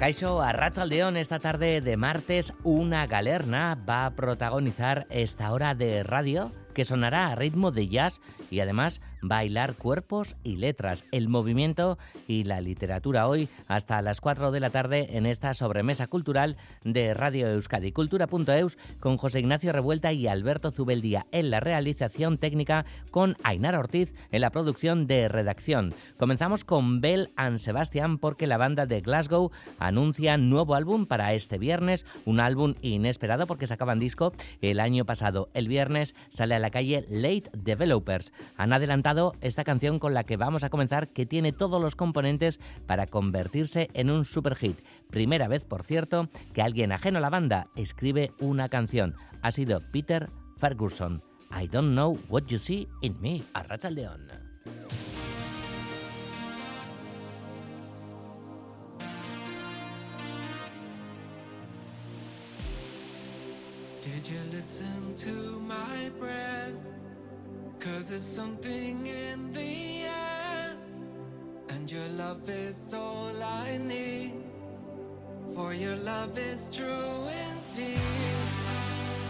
Aupacaixo, a Rachaldeón, esta tarde de martes, una galerna va a protagonizar esta hora de radio que sonará a ritmo de jazz y además bailar cuerpos y letras, el movimiento y la literatura hoy hasta las 4 de la tarde en esta sobremesa cultural de Radio Euskadi. Cultura.eus con José Ignacio Revuelta y Alberto Zubeldía en la realización técnica con Ainara Ortiz en la producción de redacción. Comenzamos con Bell and Sebastian porque la banda de Glasgow anuncia nuevo álbum para este viernes, un álbum inesperado porque sacaban disco el año pasado. El viernes sale a la calle Late Developers. Han adelantado esta canción con la que vamos a comenzar que tiene todos los componentes para convertirse en un super hit. Primera vez, por cierto, que alguien ajeno a la banda escribe una canción. Ha sido Peter Ferguson. I don't know what you see in me, a León. Did you listen to my breath? Cause there's something in the air, and your love is all I need. For your love is true indeed.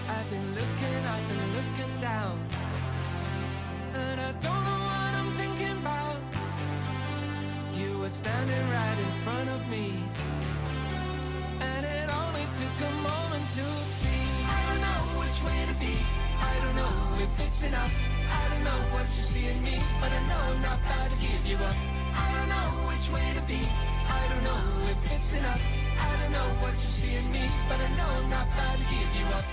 I've been looking, I've been looking down, and I don't know what I'm thinking about. You were standing right in front of me, and it only took a moment to see. I don't know which way to be. I don't know if it's enough. I don't know what you see in me, but I know I'm not about to give you up. I don't know which way to be. I don't know if it's enough. I don't know what you see in me, but I know I'm not about to give you up.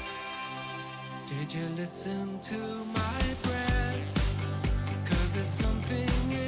Did you listen to my breath? Cause there's something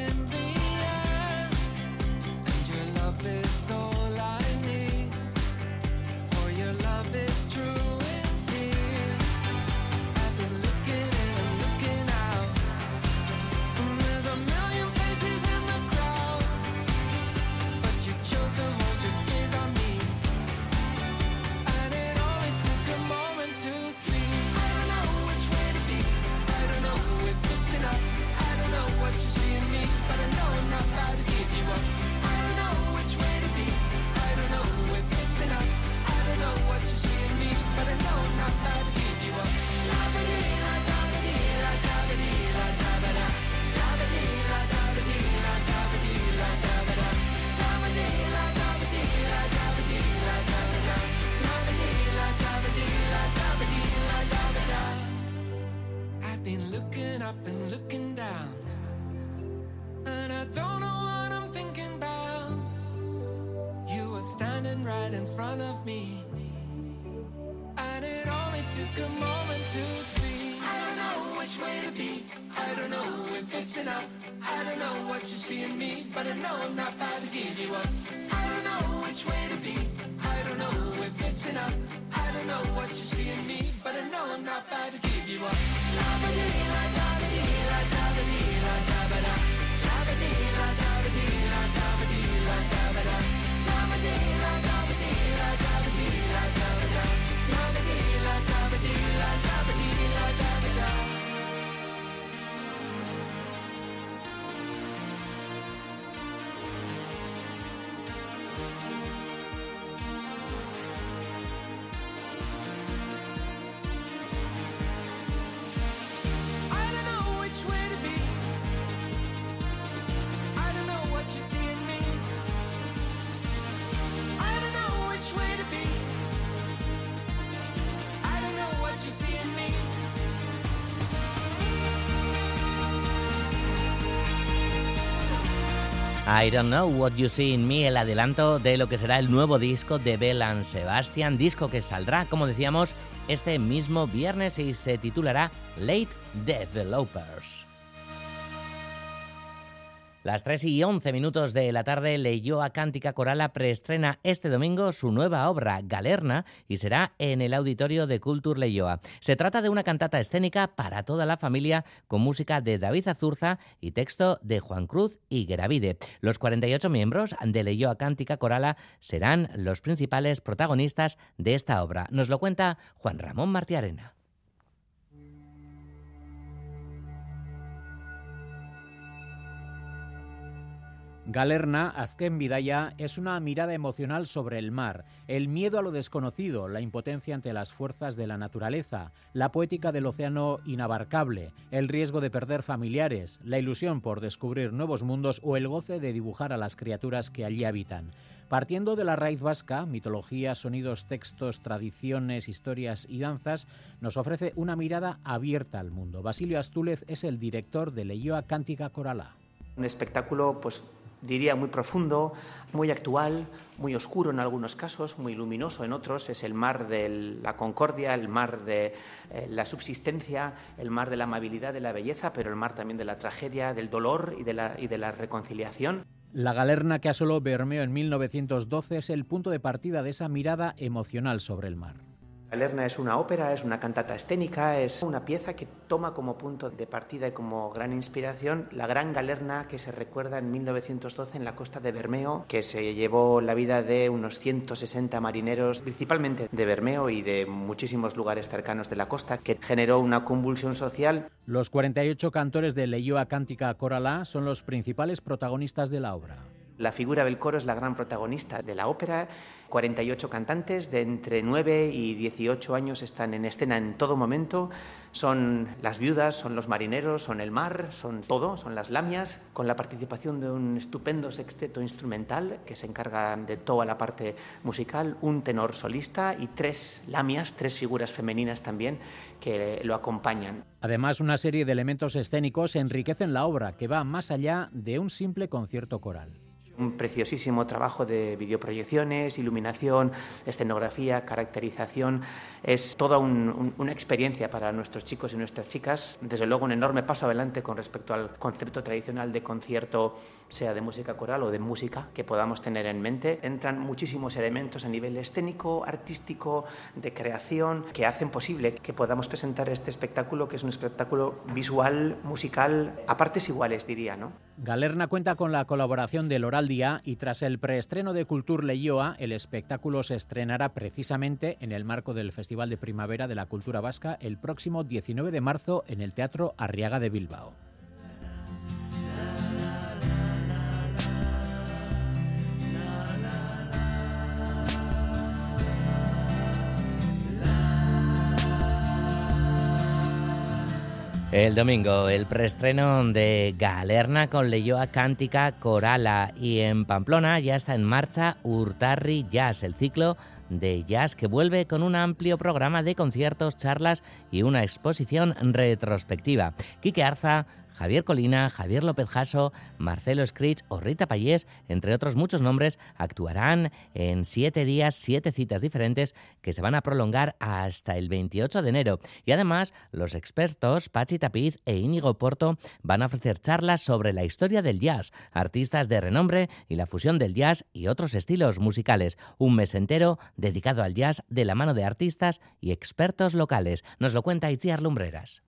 I Don't Know What You See in Me, el adelanto de lo que será el nuevo disco de Bell Sebastian, disco que saldrá, como decíamos, este mismo viernes y se titulará Late Developers. Las 3 y 11 minutos de la tarde, a Cántica Corala preestrena este domingo su nueva obra, Galerna, y será en el auditorio de Cultur Leyoa. Se trata de una cantata escénica para toda la familia, con música de David Azurza y texto de Juan Cruz y Geravide. Los 48 miembros de a Cántica Corala serán los principales protagonistas de esta obra. Nos lo cuenta Juan Ramón Martiarena. Galerna, Azken Vidaya, es una mirada emocional sobre el mar, el miedo a lo desconocido, la impotencia ante las fuerzas de la naturaleza, la poética del océano inabarcable, el riesgo de perder familiares, la ilusión por descubrir nuevos mundos o el goce de dibujar a las criaturas que allí habitan. Partiendo de la raíz vasca, mitología, sonidos, textos, tradiciones, historias y danzas, nos ofrece una mirada abierta al mundo. Basilio Astúlez es el director de Leyoa Cántica Corala. Un espectáculo pues diría muy profundo, muy actual, muy oscuro en algunos casos, muy luminoso en otros. Es el mar de la concordia, el mar de eh, la subsistencia, el mar de la amabilidad, de la belleza, pero el mar también de la tragedia, del dolor y de la, y de la reconciliación. La galerna que asoló Bermeo en 1912 es el punto de partida de esa mirada emocional sobre el mar. Galerna es una ópera, es una cantata escénica, es una pieza que toma como punto de partida y como gran inspiración la gran galerna que se recuerda en 1912 en la costa de Bermeo, que se llevó la vida de unos 160 marineros, principalmente de Bermeo y de muchísimos lugares cercanos de la costa, que generó una convulsión social. Los 48 cantores de Leyoa Cántica Coralá son los principales protagonistas de la obra. La figura del coro es la gran protagonista de la ópera. 48 cantantes de entre 9 y 18 años están en escena en todo momento. Son las viudas, son los marineros, son el mar, son todo, son las lamias, con la participación de un estupendo sexteto instrumental que se encarga de toda la parte musical, un tenor solista y tres lamias, tres figuras femeninas también que lo acompañan. Además, una serie de elementos escénicos enriquecen la obra, que va más allá de un simple concierto coral. Un preciosísimo trabajo de videoproyecciones, iluminación, escenografía, caracterización. Es toda una experiencia para nuestros chicos y nuestras chicas. Desde luego un enorme paso adelante con respecto al concepto tradicional de concierto, sea de música coral o de música, que podamos tener en mente. Entran muchísimos elementos a nivel escénico, artístico, de creación, que hacen posible que podamos presentar este espectáculo, que es un espectáculo visual, musical, a partes iguales, diría. ¿no? Galerna cuenta con la colaboración del Oral y tras el preestreno de Cultur Leyoa, el espectáculo se estrenará precisamente en el marco del Festival de Primavera de la Cultura Vasca el próximo 19 de marzo en el Teatro Arriaga de Bilbao. El domingo, el preestreno de Galerna con Leyoa Cántica Corala y en Pamplona. Ya está en marcha Urtarri Jazz, el ciclo de jazz que vuelve con un amplio programa de conciertos, charlas y una exposición retrospectiva. Quique Arza Javier Colina, Javier López Jasso, Marcelo Scritch o Rita Payés, entre otros muchos nombres, actuarán en siete días, siete citas diferentes que se van a prolongar hasta el 28 de enero. Y además, los expertos Pachi Tapiz e Íñigo Porto van a ofrecer charlas sobre la historia del jazz, artistas de renombre y la fusión del jazz y otros estilos musicales. Un mes entero dedicado al jazz de la mano de artistas y expertos locales. Nos lo cuenta Itziar Lumbreras.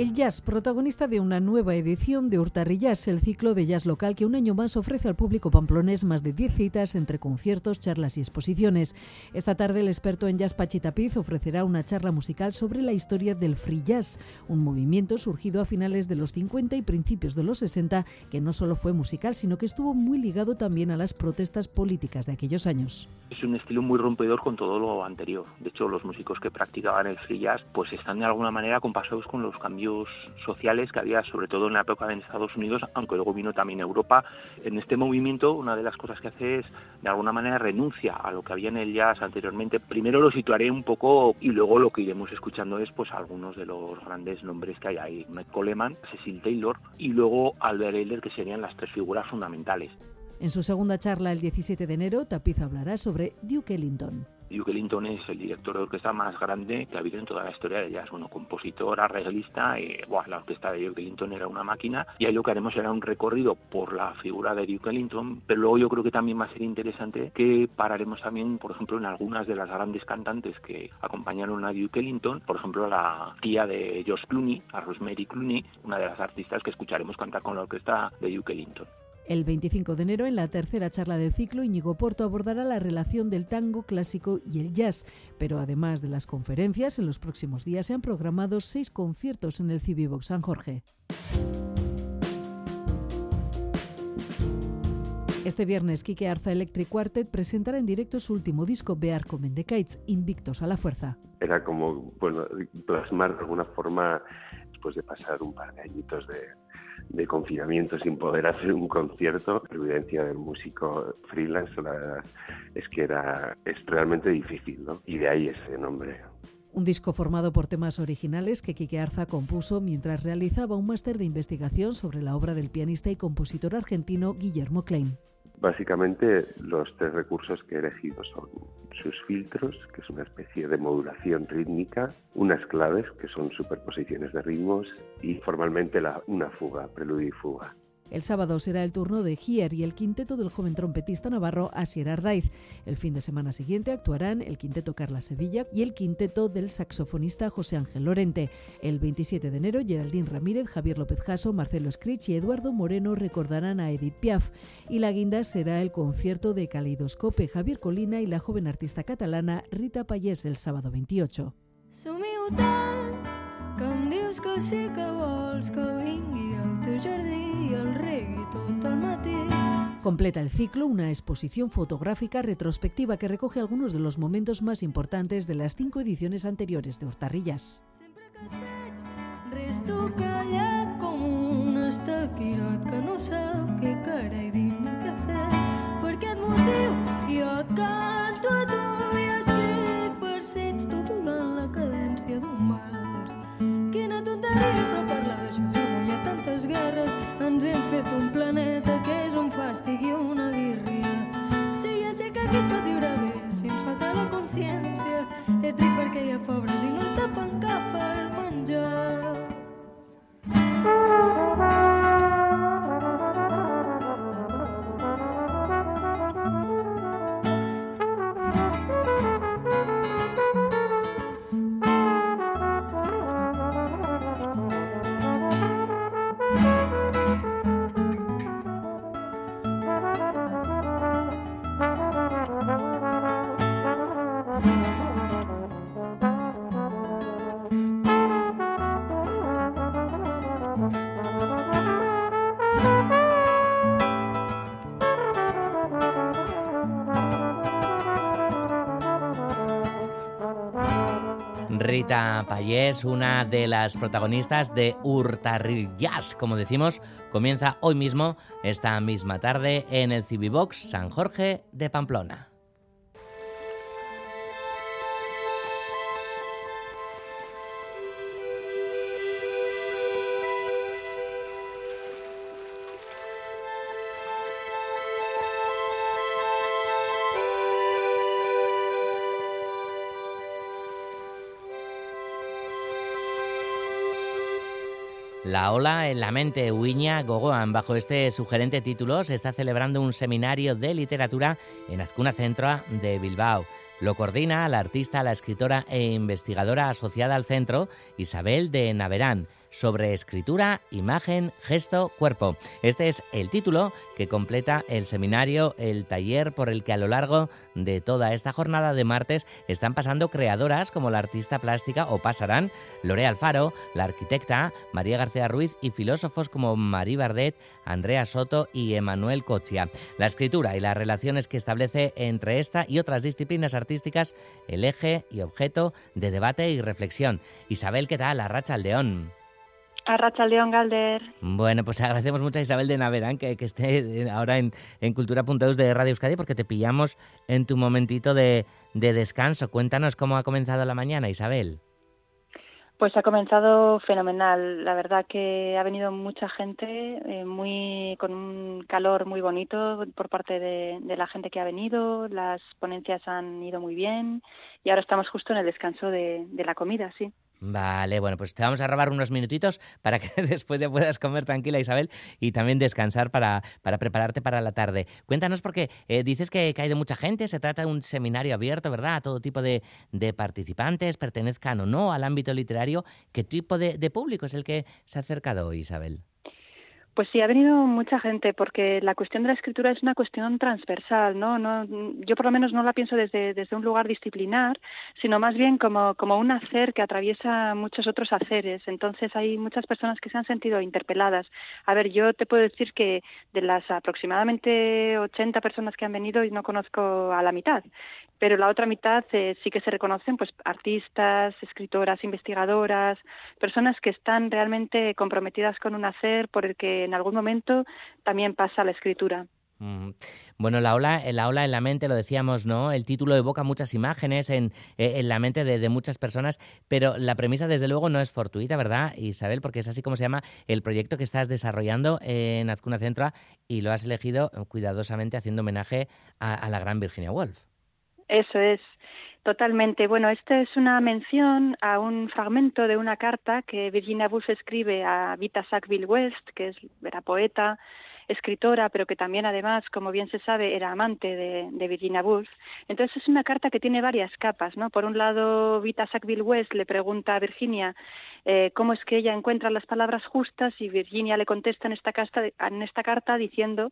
El jazz, protagonista de una nueva edición de Hurtarrillas, el ciclo de jazz local que un año más ofrece al público pamplonés más de 10 citas entre conciertos, charlas y exposiciones. Esta tarde el experto en jazz Pachitapiz ofrecerá una charla musical sobre la historia del free jazz, un movimiento surgido a finales de los 50 y principios de los 60 que no solo fue musical, sino que estuvo muy ligado también a las protestas políticas de aquellos años. Es un estilo muy rompedor con todo lo anterior. De hecho, los músicos que practicaban el free jazz pues están de alguna manera compasados con los cambios sociales que había sobre todo en la época en Estados Unidos, aunque luego vino también Europa. En este movimiento una de las cosas que hace es de alguna manera renuncia a lo que había en el jazz anteriormente. Primero lo situaré un poco y luego lo que iremos escuchando es pues algunos de los grandes nombres que hay ahí. Matt Coleman, Cecil Taylor y luego Albert Ayler que serían las tres figuras fundamentales. En su segunda charla el 17 de enero, Tapiz hablará sobre Duke Ellington. Duke Ellington es el director de orquesta más grande que ha habido en toda la historia de jazz. Bueno, compositor, arreglista, y la orquesta de Duke Ellington era una máquina. Y ahí lo que haremos será un recorrido por la figura de Duke Ellington, pero luego yo creo que también va a ser interesante que pararemos también, por ejemplo, en algunas de las grandes cantantes que acompañaron a Duke Ellington, por ejemplo, la tía de Josh Clooney, a Rosemary Clooney, una de las artistas que escucharemos cantar con la orquesta de Duke Ellington. El 25 de enero, en la tercera charla del ciclo, Íñigo Porto abordará la relación del tango clásico y el jazz. Pero además de las conferencias, en los próximos días se han programado seis conciertos en el Cibibox San Jorge. Este viernes, Kike Arza Electric Quartet presentará en directo su último disco, Bear Comendecaits, Invictos a la Fuerza. Era como, bueno, plasmar de alguna forma, después de pasar un par de añitos de, confinamiento sin poder hacer un concierto. La evidencia del músico freelance es que era es realmente difícil, ¿no? Y de ahí ese nombre. Un disco formado por temas originales que Quique Arza compuso mientras realizaba un máster de investigación sobre la obra del pianista y compositor argentino Guillermo Klein. Básicamente los tres recursos que he elegido son sus filtros, que es una especie de modulación rítmica, unas claves, que son superposiciones de ritmos, y formalmente la, una fuga, preludio y fuga. El sábado será el turno de Gier y el quinteto del joven trompetista navarro Asier Ardaiz. El fin de semana siguiente actuarán el quinteto Carla Sevilla y el quinteto del saxofonista José Ángel Lorente. El 27 de enero, Geraldine Ramírez, Javier López Jasso, Marcelo Scritch y Eduardo Moreno recordarán a Edith Piaf. Y la guinda será el concierto de Caleidoscope, Javier Colina y la joven artista catalana Rita Payés el sábado 28. Completa el ciclo una exposición fotográfica retrospectiva que recoge algunos de los momentos más importantes de las cinco ediciones anteriores de Hortarrillas. Que no tantes guerres ens hem fet un planeta que és un fàstic i una guirria. Sí, ja sé que aquí es pot viure bé, si ens falta la consciència. Ets ric perquè hi ha pobres i no es tapen cap per menjar. Rita Payés, una de las protagonistas de Jazz, como decimos, comienza hoy mismo, esta misma tarde, en el Cibibox San Jorge de Pamplona. La ola en la mente, Uiña Gogoan. Bajo este sugerente título se está celebrando un seminario de literatura en Azcuna Centro de Bilbao. Lo coordina la artista, la escritora e investigadora asociada al centro, Isabel de Naverán sobre escritura, imagen, gesto, cuerpo. Este es el título que completa el seminario, el taller por el que a lo largo de toda esta jornada de martes están pasando creadoras como la artista plástica o pasarán Lore Alfaro, la arquitecta María García Ruiz y filósofos como Marie Bardet, Andrea Soto y Emanuel Cochia. La escritura y las relaciones que establece entre esta y otras disciplinas artísticas el eje y objeto de debate y reflexión. Isabel, ¿qué tal? La Racha Aldeón. A León Galder. Bueno, pues agradecemos mucho a Isabel de Naverán que, que esté ahora en, en Cultura.eus de Radio Euskadi porque te pillamos en tu momentito de, de descanso. Cuéntanos cómo ha comenzado la mañana, Isabel. Pues ha comenzado fenomenal. La verdad que ha venido mucha gente, eh, muy con un calor muy bonito por parte de, la gente que ha venido. Las ponencias han ido muy bien y ahora estamos justo en el descanso de la comida, sí. Vale, bueno, pues te vamos a robar unos minutitos para que después ya puedas comer tranquila, Isabel, y también descansar para, para prepararte para la tarde. Cuéntanos porque eh, dices que, ha ido mucha gente, se trata de un seminario abierto, ¿verdad? A todo tipo de, participantes, pertenezcan o no al ámbito literario. ¿Qué tipo de, de público es el que se ha acercado hoy, Isabel? Pues sí, ha venido mucha gente porque la cuestión de la escritura es una cuestión transversal, ¿no? no yo por lo menos no la pienso desde, desde un lugar disciplinar, sino más bien como, como un hacer que atraviesa muchos otros haceres. Entonces hay muchas personas que se han sentido interpeladas. A ver, yo te puedo decir que de las aproximadamente 80 personas que han venido, no conozco a la mitad, pero la otra mitad eh, sí que se reconocen pues artistas, escritoras, investigadoras, personas que están realmente comprometidas con un hacer por el que en algún momento también pasa la escritura. Mm. Bueno, la ola, la ola en la mente, lo decíamos, ¿no? El título evoca muchas imágenes en, eh, la mente de, muchas personas, pero la premisa, desde luego, no es fortuita, ¿verdad, Isabel? Porque es así como se llama el proyecto que estás desarrollando en Azcuna Centra y lo has elegido cuidadosamente haciendo homenaje a, la gran Virginia Woolf. Eso es. Totalmente. Bueno, esta es una mención a un fragmento de una carta que Virginia Woolf escribe a Vita Sackville West, que es, era poeta, escritora, pero que también además, como bien se sabe, era amante de, Virginia Woolf. Entonces es una carta que tiene varias capas, ¿no? Por un lado, Vita Sackville West le pregunta a Virginia eh, cómo es que ella encuentra las palabras justas y Virginia le contesta en esta, carta diciendo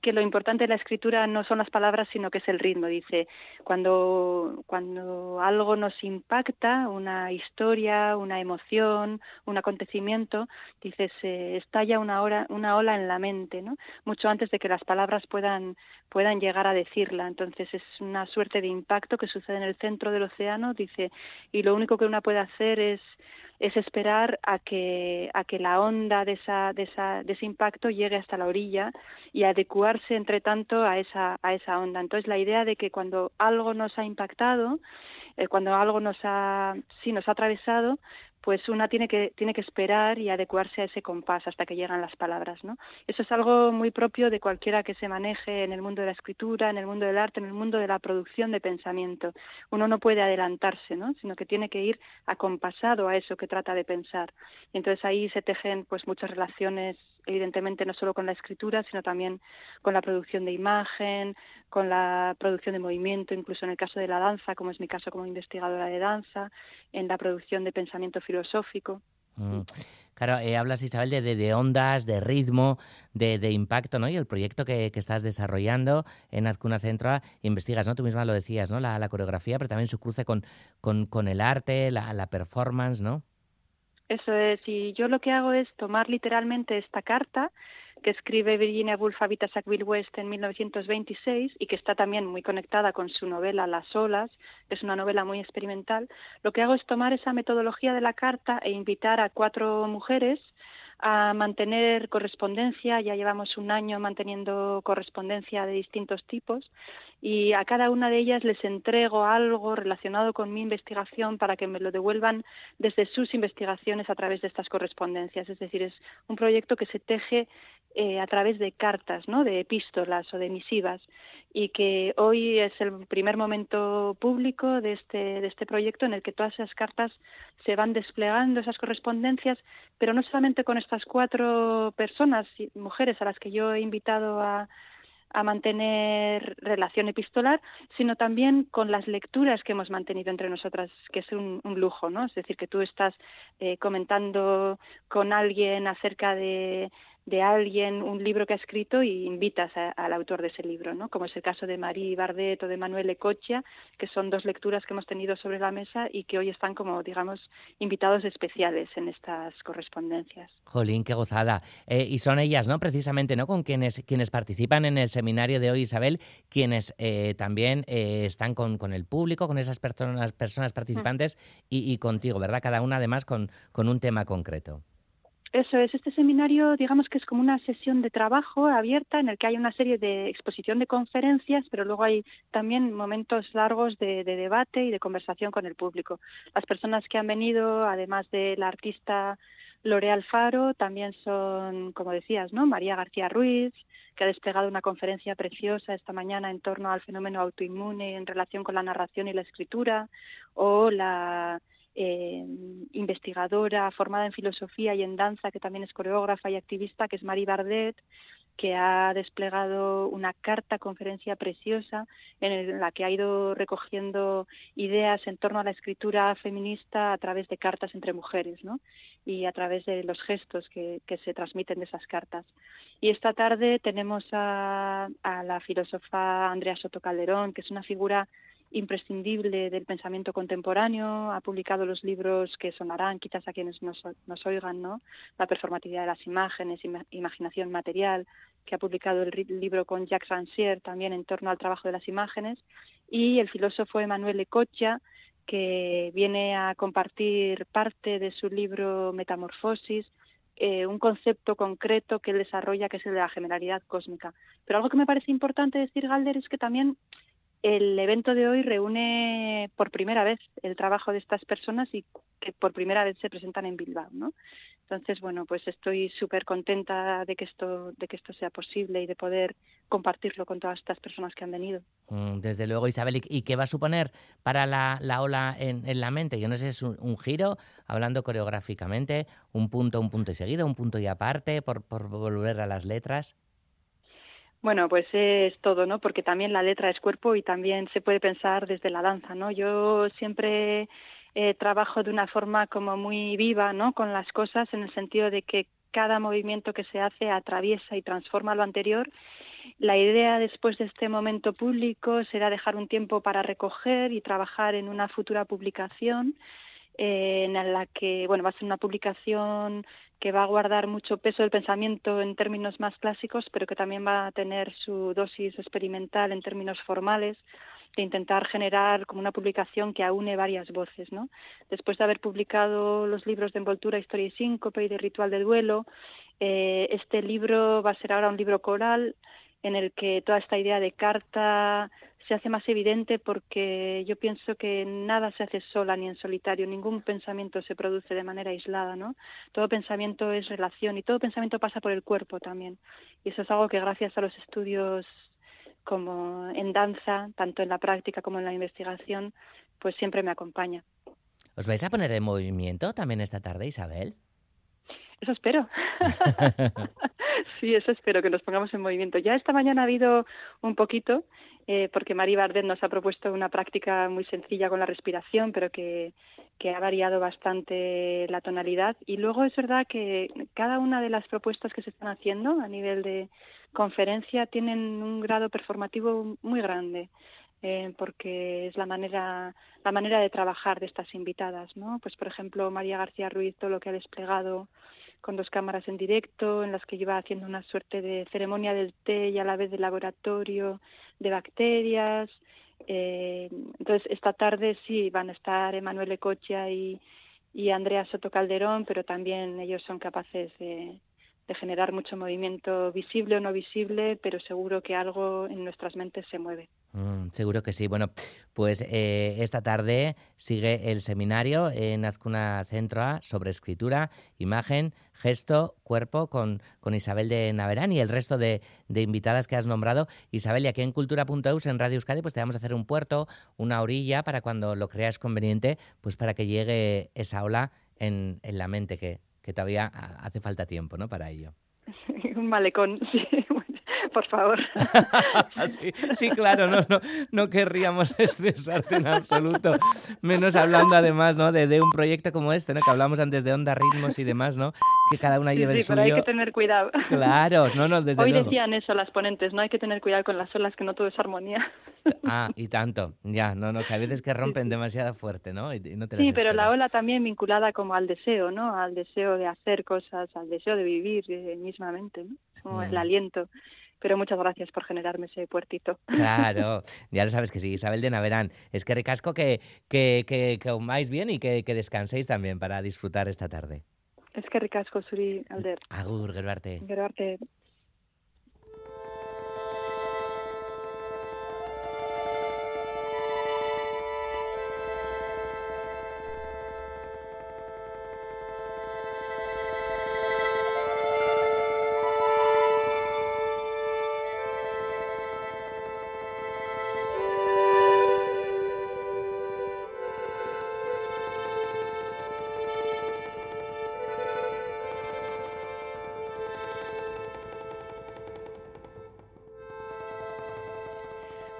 que lo importante de la escritura no son las palabras, sino que es el ritmo. Dice, cuando, cuando algo nos impacta, una historia, una emoción, un acontecimiento, dice, se estalla una, una ola en la mente, ¿no? Mucho antes de que las palabras puedan, puedan llegar a decirla. Entonces es una suerte de impacto que sucede en el centro del océano, dice, y lo único que una puede hacer es es esperar a que, a que la onda de, esa, de, esa, de ese impacto llegue hasta la orilla y adecuarse, entre tanto, a esa, a esa onda. Entonces, la idea de que cuando algo nos ha impactado, eh, cuando algo nos ha, sí, nos ha atravesado, pues una tiene que, tiene que esperar y adecuarse a ese compás hasta que llegan las palabras, ¿no? Eso es algo muy propio de cualquiera que se maneje en el mundo de la escritura, en el mundo del arte, en el mundo de la producción de pensamiento. Uno no puede adelantarse, ¿no? Sino que tiene que ir acompasado a eso que trata de pensar. Y entonces ahí se tejen pues muchas relaciones, evidentemente no solo con la escritura, sino también con la producción de imagen, con la producción de movimiento, incluso en el caso de la danza, como es mi caso como investigadora de danza, en la producción de pensamiento filosófico. Mm. Claro, eh, hablas Isabel de, de, ondas, de ritmo, de, de, impacto, ¿no? Y el proyecto que, que estás desarrollando en Azcuna Centro investigas, ¿no? Tú misma lo decías, ¿no? La, la coreografía, pero también su cruce con, con, con el arte, la, la, performance, ¿no? Eso es, y yo lo que hago es tomar literalmente esta carta que escribe Virginia Woolf a Vita Sackville West en 1926 y que está también muy conectada con su novela Las olas, que es una novela muy experimental, lo que hago es tomar esa metodología de la carta e invitar a cuatro mujeres a mantener correspondencia, ya llevamos un año manteniendo correspondencia de distintos tipos y a cada una de ellas les entrego algo relacionado con mi investigación para que me lo devuelvan desde sus investigaciones a través de estas correspondencias. Es decir, es un proyecto que se teje eh, a través de cartas, ¿no? de epístolas o de misivas y que hoy es el primer momento público de este, de este proyecto en el que todas esas cartas se van desplegando, esas correspondencias, pero no solamente con estas cuatro personas, mujeres a las que yo he invitado a, mantener relación epistolar, sino también con las lecturas que hemos mantenido entre nosotras, que es un, lujo, ¿no? Es decir, que tú estás eh, comentando con alguien acerca de de alguien un libro que ha escrito y invitas al autor de ese libro, ¿no? Como es el caso de Marie Bardet o de Manuel Ecochia, que son dos lecturas que hemos tenido sobre la mesa y que hoy están como, digamos, invitados especiales en estas correspondencias. Jolín, qué gozada. Eh, y son ellas, ¿no? Precisamente, ¿no? Con quienes, quienes participan en el seminario de hoy, Isabel, quienes eh, también eh, están con, con, el público, con esas personas, personas participantes y, y, contigo, ¿verdad? Cada una además con, con un tema concreto. Eso es, este seminario digamos que es como una sesión de trabajo abierta en el que hay una serie de exposición de conferencias, pero luego hay también momentos largos de, debate y de conversación con el público. Las personas que han venido, además de la artista Lore Alfaro, también son, como decías, ¿no? María García Ruiz, que ha desplegado una conferencia preciosa esta mañana en torno al fenómeno autoinmune en relación con la narración y la escritura, o la eh, investigadora formada en filosofía y en danza, que también es coreógrafa y activista, que es Marie Bardet, que ha desplegado una carta conferencia preciosa en la que ha ido recogiendo ideas en torno a la escritura feminista a través de cartas entre mujeres ¿no? y a través de los gestos que, se transmiten de esas cartas. Y esta tarde tenemos a la filósofa Andrea Soto Calderón, que es una figura imprescindible del pensamiento contemporáneo, ha publicado los libros que sonarán quizás a quienes nos, oigan, ¿no? La performatividad de las imágenes, imaginación material, que ha publicado el libro con Jacques Rancière también en torno al trabajo de las imágenes, y el filósofo Emanuel Ecocha, que viene a compartir parte de su libro Metamorfosis, eh, un concepto concreto que él desarrolla, que es el de la generalidad cósmica. Pero algo que me parece importante decir, Galder, es que también el evento de hoy reúne por primera vez el trabajo de estas personas y que por primera vez se presentan en Bilbao, ¿no? Entonces, bueno, pues estoy súper contenta de que esto de que esto sea posible y de poder compartirlo con todas estas personas que han venido. Mm, desde luego, Isabel, ¿y qué va a suponer para la, ola en, la mente? Yo no sé, es un, giro, hablando coreográficamente, un punto, un punto y seguido, un punto y aparte, por, por volver a las letras. Bueno, pues es todo, ¿no? Porque también la letra es cuerpo y también se puede pensar desde la danza, ¿no? Yo siempre eh, trabajo de una forma como muy viva, ¿no? Con las cosas en el sentido de que cada movimiento que se hace atraviesa y transforma lo anterior. La idea después de este momento público será dejar un tiempo para recoger y trabajar en una futura publicación en la que bueno va a ser una publicación que va a guardar mucho peso del pensamiento en términos más clásicos, pero que también va a tener su dosis experimental en términos formales de intentar generar como una publicación que aúne varias voces, ¿no? Después de haber publicado los libros de envoltura, historia y síncope y de ritual de duelo, eh, este libro va a ser ahora un libro coral en el que toda esta idea de carta se hace más evidente porque yo pienso que nada se hace sola ni en solitario, ningún pensamiento se produce de manera aislada, ¿no? Todo pensamiento es relación y todo pensamiento pasa por el cuerpo también. Y eso es algo que gracias a los estudios como en danza, tanto en la práctica como en la investigación, pues siempre me acompaña. ¿Os vais a poner en movimiento también esta tarde, Isabel? Eso espero. sí, eso espero, que nos pongamos en movimiento. Ya esta mañana ha habido un poquito, eh, porque Marie Bardet nos ha propuesto una práctica muy sencilla con la respiración, pero que, que ha variado bastante la tonalidad. Y luego es verdad que cada una de las propuestas que se están haciendo a nivel de conferencia tienen un grado performativo muy grande. Eh, porque es la manera la manera de trabajar de estas invitadas, ¿no? Pues por ejemplo María García Ruiz todo lo que ha desplegado con dos cámaras en directo, en las que lleva haciendo una suerte de ceremonia del té y a la vez de laboratorio de bacterias. Eh, entonces, esta tarde sí van a estar Emanuel Ecocha y, y Andrea Soto Calderón, pero también ellos son capaces de, de generar mucho movimiento visible o no visible, pero seguro que algo en nuestras mentes se mueve. Mm, seguro que sí. Bueno, pues eh, esta tarde sigue el seminario en Azcuna Centro A sobre escritura, imagen, gesto, cuerpo con, con Isabel de Naverán y el resto de, invitadas que has nombrado. Isabel, y aquí en cultura.eus, en Radio Euskadi, pues te vamos a hacer un puerto, una orilla para cuando lo creas conveniente, pues para que llegue esa ola en, en la mente que, que todavía hace falta tiempo, ¿no? Para ello. Un malecón, sí, por favor. sí, claro, no, no, no, querríamos estresarte en absoluto, menos hablando además ¿no? de, de, un proyecto como este, ¿no? que hablamos antes de onda, ritmos y demás, ¿no? que cada una lleve sí, el pero hay que tener cuidado. Claro, no, no, desde Hoy luego. decían eso las ponentes, no hay que tener cuidado con las olas, que no todo es armonía. Ah, y tanto, ya, no, no, que a veces que rompen demasiado fuerte, ¿no? Y, no te sí, pero la ola también vinculada como al deseo, ¿no? Al deseo de hacer cosas, al deseo de vivir eh, mismamente, ¿no? Como el mm. aliento pero muchas gracias por generarme ese puertito. Claro, ya lo sabes que sí, Isabel de Naverán. Es que recasco que, que, que, que bien y que, que descanséis también para disfrutar esta tarde. Eskerrik asko zuri alder. Agur, gero arte. Gero arte.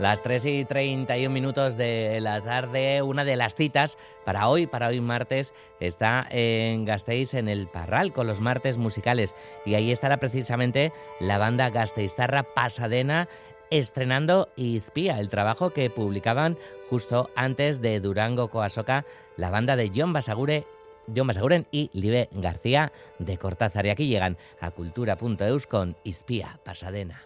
Las 3 y 31 minutos de la tarde, una de las citas para hoy, para hoy martes, está en Gasteiz en el Parral con los martes musicales. Y ahí estará precisamente la banda gasteiztarra Pasadena estrenando Ispía, el trabajo que publicaban justo antes de Durango Coasoca, la banda de John Basagure John Basaguren y Libe García de Cortázar. Y aquí llegan a cultura.eus con Ispía, Pasadena.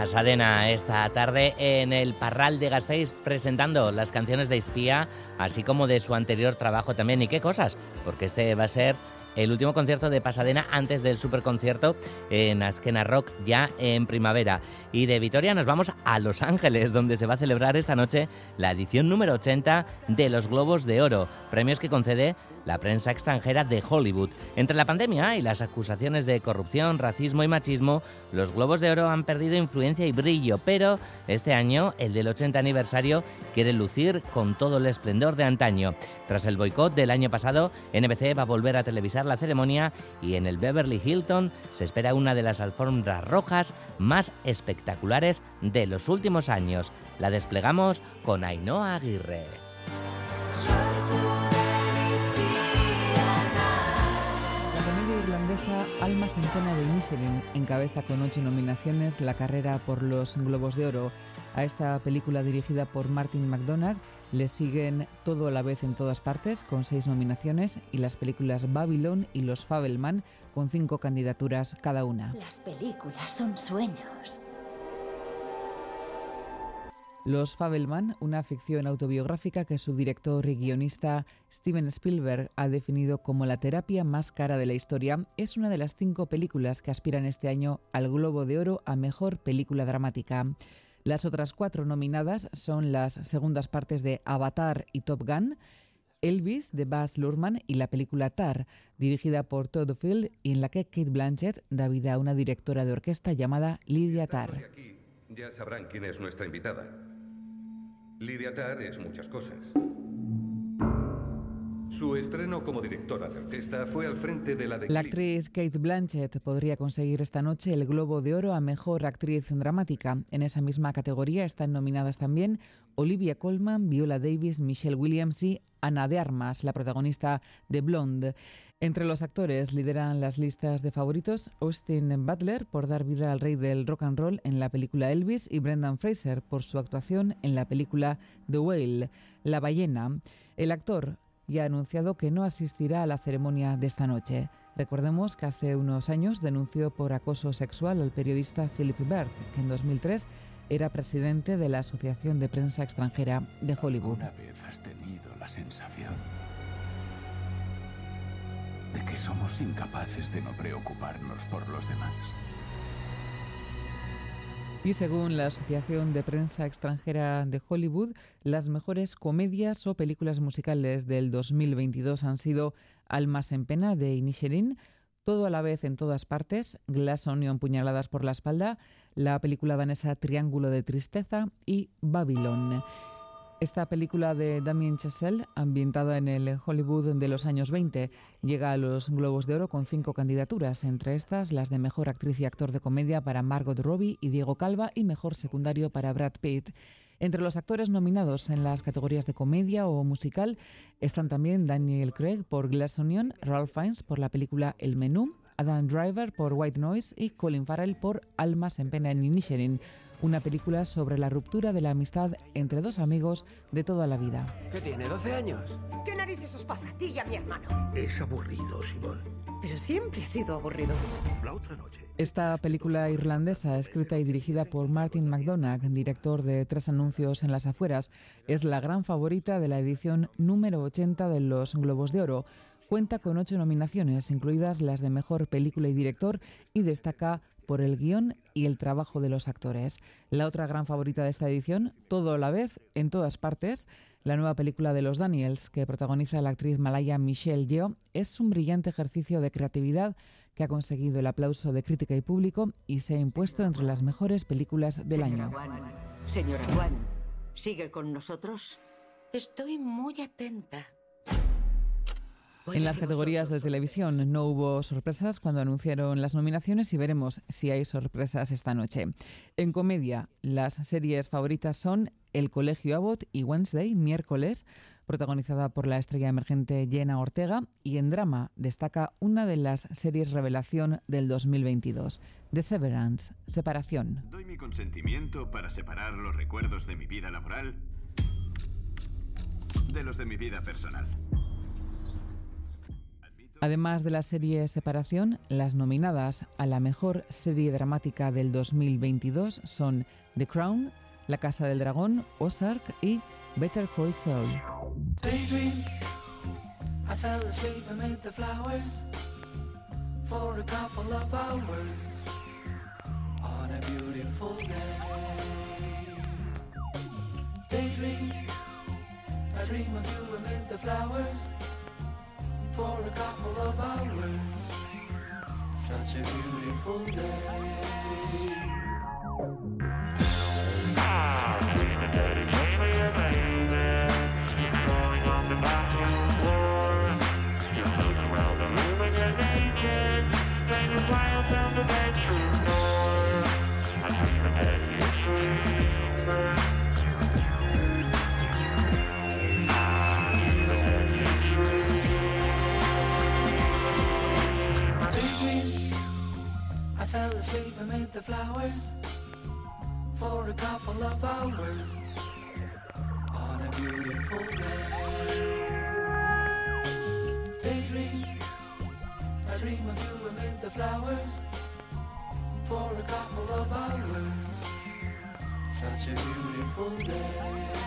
Pasadena esta tarde en el Parral de Gasteiz presentando las canciones de Ispía, así como de su anterior trabajo también. ¿Y qué cosas? Porque este va a ser el último concierto de Pasadena antes del superconcierto en Askena Rock ya en primavera. Y de Vitoria nos vamos a Los Ángeles, donde se va a celebrar esta noche la edición número 80 de los Globos de Oro, premios que concede la prensa extranjera de Hollywood. Entre la pandemia y las acusaciones de corrupción, racismo y machismo, los Globos de Oro han perdido influencia y brillo, pero este año, el del 80 aniversario, quiere lucir con todo el esplendor de antaño. Tras el boicot del año pasado, NBC va a volver a televisar la ceremonia y en el Beverly Hilton se espera una de las alfombras rojas más espectaculares de los últimos años. La desplegamos con Ainhoa Aguirre. Almas en pena de Inisherin encabeza con ocho nominaciones la carrera por los Globos de Oro. A esta película dirigida por Martin McDonagh le siguen Todo a la vez en todas partes con seis nominaciones y las películas Babylon y Los Fabelman con cinco candidaturas cada una. Las películas son sueños. Los Fabelman, una ficción autobiográfica que su director y guionista Steven Spielberg ha definido como la terapia más cara de la historia, es una de las cinco películas que aspiran este año al Globo de Oro a Mejor Película Dramática. Las otras cuatro nominadas son las segundas partes de Avatar y Top Gun, Elvis de Baz Luhrmann y la película Tar, dirigida por Todd Field y en la que Kate Blanchett da vida a una directora de orquesta llamada Lydia Tarr. Ya sabrán quién es nuestra invitada. Lidia Tarr es muchas cosas. Su estreno como directora de orquesta fue al frente de la de La actriz Kate Blanchett podría conseguir esta noche el Globo de Oro a Mejor Actriz Dramática. En esa misma categoría están nominadas también Olivia Colman, Viola Davis, Michelle Williams y Ana de Armas, la protagonista de Blonde. Entre los actores lideran las listas de favoritos Austin Butler por dar vida al rey del rock and roll en la película Elvis y Brendan Fraser por su actuación en la película The Whale, La ballena. El actor ya ha anunciado que no asistirá a la ceremonia de esta noche. Recordemos que hace unos años denunció por acoso sexual al periodista Philip Berg, que en 2003 era presidente de la Asociación de Prensa Extranjera de Hollywood. ¿Alguna vez has tenido la sensación de que somos incapaces de no preocuparnos por los demás? Y según la Asociación de Prensa Extranjera de Hollywood, las mejores comedias o películas musicales del 2022 han sido Almas en Pena de Inisherin, Todo a la vez en todas partes, Glass Onion Puñaladas por la espalda, la película danesa Triángulo de Tristeza y Babylon. Esta película de Damien Chazelle, ambientada en el Hollywood de los años 20, llega a los Globos de Oro con cinco candidaturas, entre estas las de Mejor Actriz y Actor de Comedia para Margot Robbie y Diego Calva y Mejor Secundario para Brad Pitt. Entre los actores nominados en las categorías de comedia o musical están también Daniel Craig por Glass Onion, Ralph Fiennes por la película El Menú, Adam Driver por White Noise y Colin Farrell por Almas en Pena en Inisherin, una película sobre la ruptura de la amistad entre dos amigos de toda la vida. ¿Qué tiene? ¿12 años? ¿Qué narices os pasa a ti y a mi hermano? Es aburrido, Simón. Pero siempre ha sido aburrido. La otra noche. Esta película irlandesa, escrita y dirigida por Martin McDonagh, director de Tres Anuncios en las Afueras, es la gran favorita de la edición número 80 de los Globos de Oro. Cuenta con ocho nominaciones, incluidas las de Mejor Película y Director, y destaca por el guion y el trabajo de los actores. La otra gran favorita de esta edición, Todo a la vez, en todas partes, la nueva película de los Daniels, que protagoniza la actriz malaya Michelle Yeoh, es un brillante ejercicio de creatividad que ha conseguido el aplauso de crítica y público y se ha impuesto entre las mejores películas del año. Señora Juan, ¿sigue con nosotros? Estoy muy atenta. En las categorías de televisión no hubo sorpresas cuando anunciaron las nominaciones y veremos si hay sorpresas esta noche. En comedia, las series favoritas son El Colegio Abbott y Wednesday, miércoles, protagonizada por la estrella emergente Jenna Ortega, y en drama destaca una de las series revelación del 2022, The Severance, Separación. ¿Doy mi consentimiento para separar los recuerdos de mi vida laboral de los de mi vida personal? Además de la serie Separación, las nominadas a la mejor serie dramática del 2022 son The Crown, La Casa del Dragón, Ozark y Better Call Saul. I dream of you the flowers for a couple of hours. Such a beautiful day. I fell asleep amid the flowers for a couple of hours on a beautiful day. Daydream. I dream of you amid the flowers for a couple of hours. Such a beautiful day.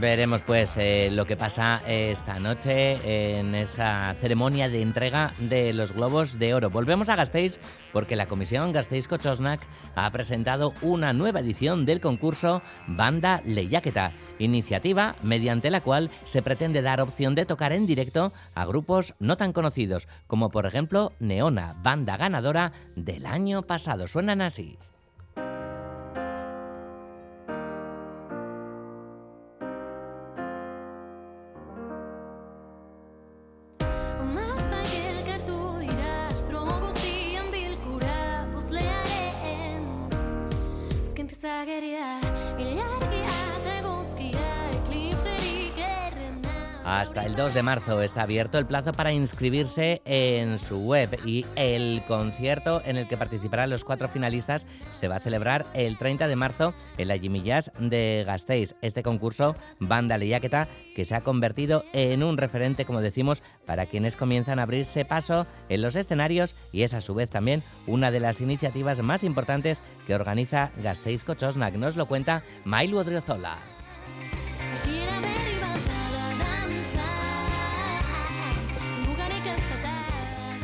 Veremos pues eh, lo que pasa esta noche en esa ceremonia de entrega de los Globos de Oro. Volvemos a Gasteiz porque la Comisión Gasteiz Kochosnak ha presentado una nueva edición del concurso Banda Lehiaketa, iniciativa mediante la cual se pretende dar opción de tocar en directo a grupos no tan conocidos, como por ejemplo Neona, banda ganadora del año pasado. Suenan así. 싸그리야 Hasta el 2 de marzo está abierto el plazo para inscribirse en su web y el concierto en el que participarán los cuatro finalistas se va a celebrar el 30 de marzo en la Jimmy Jazz de Gasteiz. Este concurso, Banda Lehiaketa, que se ha convertido en un referente, como decimos, para quienes comienzan a abrirse paso en los escenarios y es a su vez también una de las iniciativas más importantes que organiza Gasteiz Kochosnak. Nos lo cuenta Mailu Odriozola. Hasiera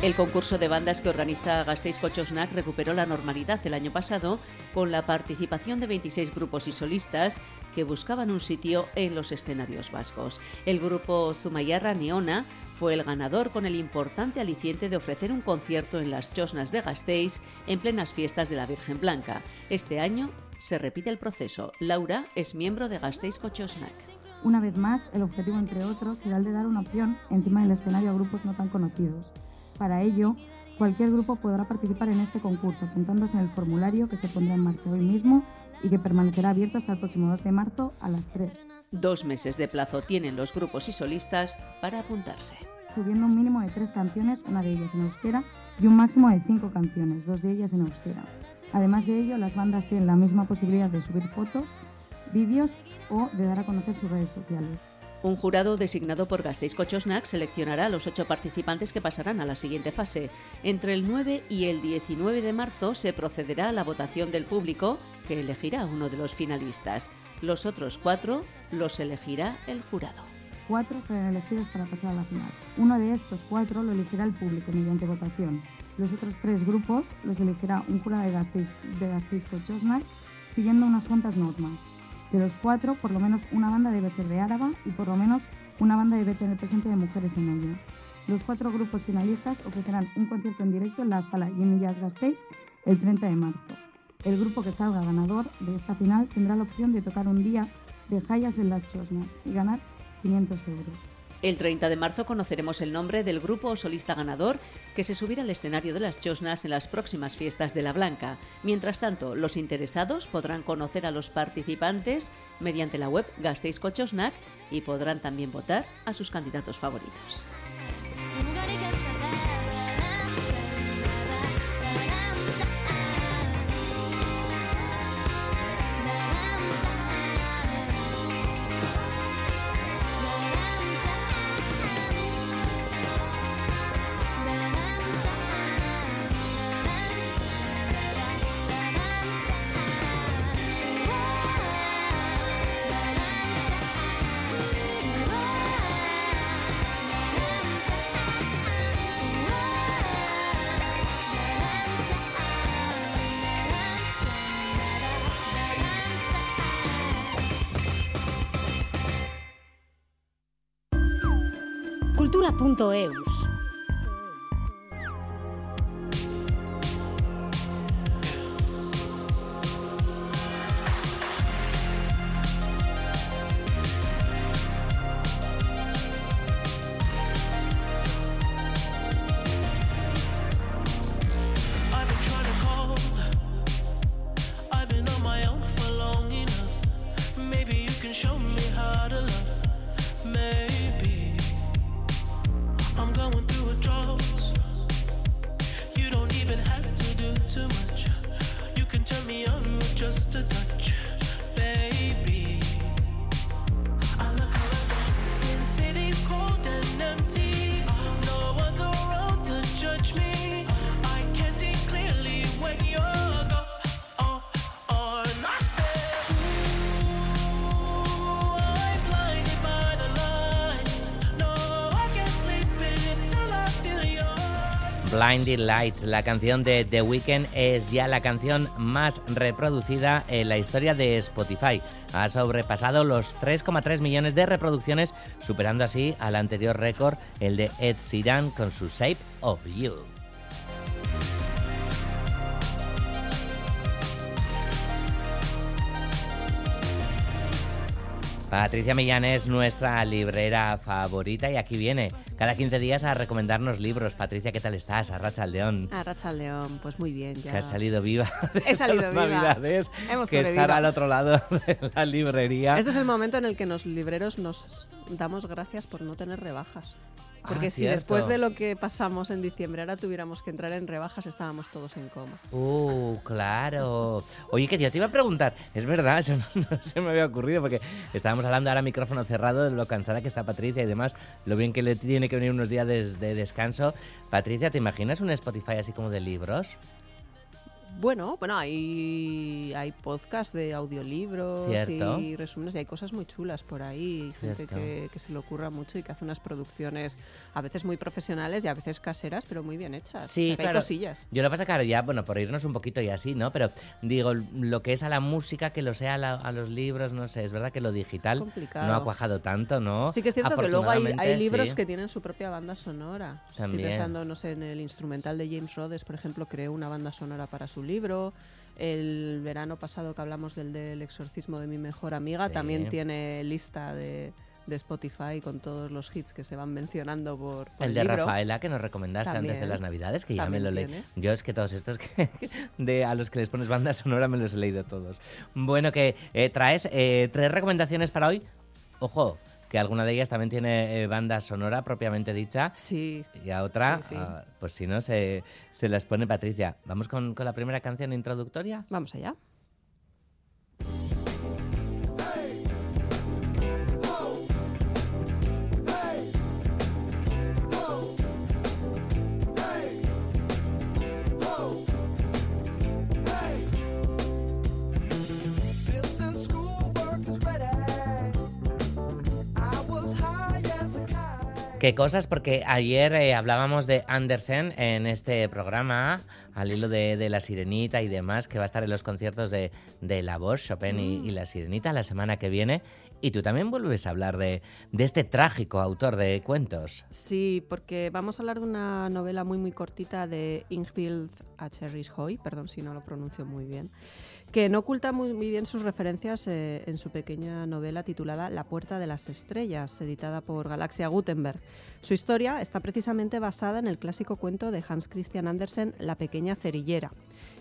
El concurso de bandas que organiza Gasteiz Kochosnak recuperó la normalidad el año pasado con la participación de 26 grupos y solistas que buscaban un sitio en los escenarios vascos. El grupo Zumayarra Neona fue el ganador con el importante aliciente de ofrecer un concierto en las Chosnas de Gasteiz en plenas fiestas de la Virgen Blanca. Este año se repite el proceso. Laura es miembro de Gasteiz Kochosnak. Una vez más, el objetivo, entre otros, será el de dar una opción encima del escenario a grupos no tan conocidos. Para ello, cualquier grupo podrá participar en este concurso apuntándose en el formulario que se pondrá en marcha hoy mismo y que permanecerá abierto hasta el próximo 2 de marzo a las 3, Dos meses de plazo tienen los grupos y solistas para apuntarse. subiendo un mínimo de tres canciones, una de ellas en euskera, y un máximo de cinco canciones, dos de ellas en euskera. Además de ello, las bandas tienen la misma posibilidad de subir fotos, vídeos o de dar a conocer sus redes sociales. Un jurado designado por Gasteiz Kochosnak seleccionará a los ocho participantes que pasarán a la siguiente fase. Entre el 9 y el 19 de marzo se procederá a la votación del público, que elegirá uno de los finalistas. Los otros cuatro los elegirá el jurado. Cuatro serán elegidos para pasar a la final. Uno de estos cuatro lo elegirá el público mediante votación. Los otros tres grupos los elegirá un jurado de Gasteiz, de Gasteiz siguiendo unas cuantas normas. De los cuatro, por lo menos una banda debe ser de Áraba y por lo menos una banda debe tener presente de mujeres en ella. Los cuatro grupos finalistas ofrecerán un concierto en directo en la sala Jimmy Jazz Gasteiz el 30 de marzo. El grupo que salga ganador de esta final tendrá la opción de tocar un día de Jayas en las Chosnas y ganar 500 euros. El 30 de marzo conoceremos el nombre del grupo o solista ganador que se subirá al escenario de las Chosnas en las próximas fiestas de la Blanca. Mientras tanto, los interesados podrán conocer a los participantes mediante la web Gasteiz Kochosnak y podrán también votar a sus candidatos favoritos. Cultura.eus. Lights, la canción de The Weeknd, es ya la canción más reproducida en la historia de Spotify. Ha sobrepasado los 3,3 millones de reproducciones, superando así al anterior récord, el de Ed Sheeran con su Shape of You. Patricia Millán es nuestra librera favorita y aquí viene cada 15 días a recomendarnos libros. Patricia, ¿qué tal estás? Arracha al León. Arracha al León, pues muy bien. Ya. Que has salido viva. de He salido viva. Navidades, Hemos que estar al otro lado de la librería. Este es el momento en el que los libreros nos damos gracias por no tener rebajas. Porque Ah, si cierto. después de lo que pasamos en diciembre ahora tuviéramos que entrar en rebajas, estábamos todos en coma. Uh, claro. Oye, que yo te iba a preguntar, es verdad, eso no, no se me había ocurrido porque estábamos hablando ahora micrófono cerrado de lo cansada que está Patricia y demás, lo bien que le tiene que venir unos días de, de descanso. Patricia, ¿te imaginas un Spotify así como de libros? Bueno, bueno, hay, hay podcast de audiolibros Cierto. y resúmenes y hay cosas muy chulas por ahí. Hay gente que, que se le ocurra mucho y que hace unas producciones a veces muy profesionales y a veces caseras, pero muy bien hechas. Sí, O sea, que claro. Hay cosillas. Yo lo pasa que ahora ya, bueno, por irnos un poquito y así, ¿no? Pero digo, lo que es a la música, que lo sea a, la- a los libros, no sé, es verdad que lo digital no ha cuajado tanto, ¿no? Sí que es cierto que luego hay, libros sí. que tienen su propia banda sonora. Estoy pensando, no sé, en el instrumental de James Rhodes, por ejemplo, creó una banda sonora para su libro. El verano pasado que hablamos del del exorcismo de mi mejor amiga, Sí. también tiene lista de, de Spotify con todos los hits que se van mencionando por, por El de libro. Rafaela que nos recomendaste antes de las Navidades, que ya me lo leí. tiene. Yo es que todos estos que de a los que les pones banda sonora me los he leído todos. Bueno, que eh, traes eh, tres recomendaciones para hoy. Ojo, que alguna de ellas también tiene eh, banda sonora propiamente dicha. Sí. Y a otra, Sí, sí. ah, pues si no, se, se las pone Patricia. ¿Vamos con, con la primera canción introductoria? Vamos allá. ¿Qué cosas? Porque ayer eh, hablábamos de Andersen en este programa, al hilo de, de La Sirenita y demás, que va a estar en los conciertos de, de La Voz, Chopin y, y La Sirenita la semana que viene. Y tú también vuelves a hablar de, de este trágico autor de cuentos. Sí, porque vamos a hablar de una novela muy muy cortita de Ingvild Acherris Hoy, perdón si no lo pronuncio muy bien, que no oculta muy, bien sus referencias eh, en su pequeña novela titulada La Puerta de las Estrellas, editada por Galaxia Gutenberg. Su historia está precisamente basada en el clásico cuento de Hans Christian Andersen, La pequeña cerillera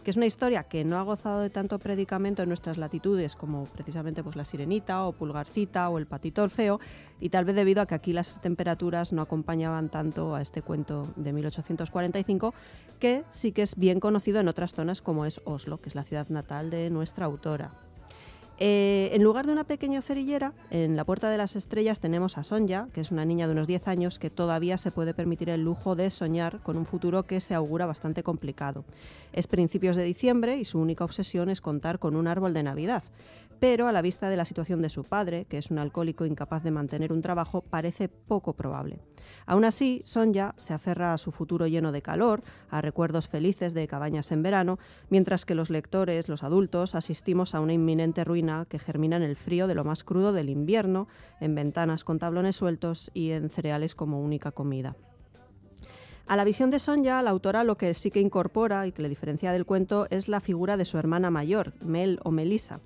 que es una historia que no ha gozado de tanto predicamento en nuestras latitudes como precisamente pues, la sirenita o pulgarcita o el patito orfeo y tal vez debido a que aquí las temperaturas no acompañaban tanto a este cuento de 1845 que sí que es bien conocido en otras zonas como es Oslo, que es la ciudad natal de nuestra autora. Eh, en lugar de una pequeña cerillera, en la Puerta de las Estrellas tenemos a Sonja, que es una niña de unos 10 años que todavía se puede permitir el lujo de soñar con un futuro que se augura bastante complicado. Es principios de diciembre y su única obsesión es contar con un árbol de Navidad. Pero a la vista de la situación de su padre, que es un alcohólico incapaz de mantener un trabajo, parece poco probable. Aún así, Sonja se aferra a su futuro lleno de calor, a recuerdos felices de cabañas en verano, mientras que los lectores, los adultos, asistimos a una inminente ruina que germina en el frío de lo más crudo del invierno, en ventanas con tablones sueltos y en cereales como única comida. A la visión de Sonja, la autora lo que sí que incorpora y que le diferencia del cuento es la figura de su hermana mayor, Mel o Melissa,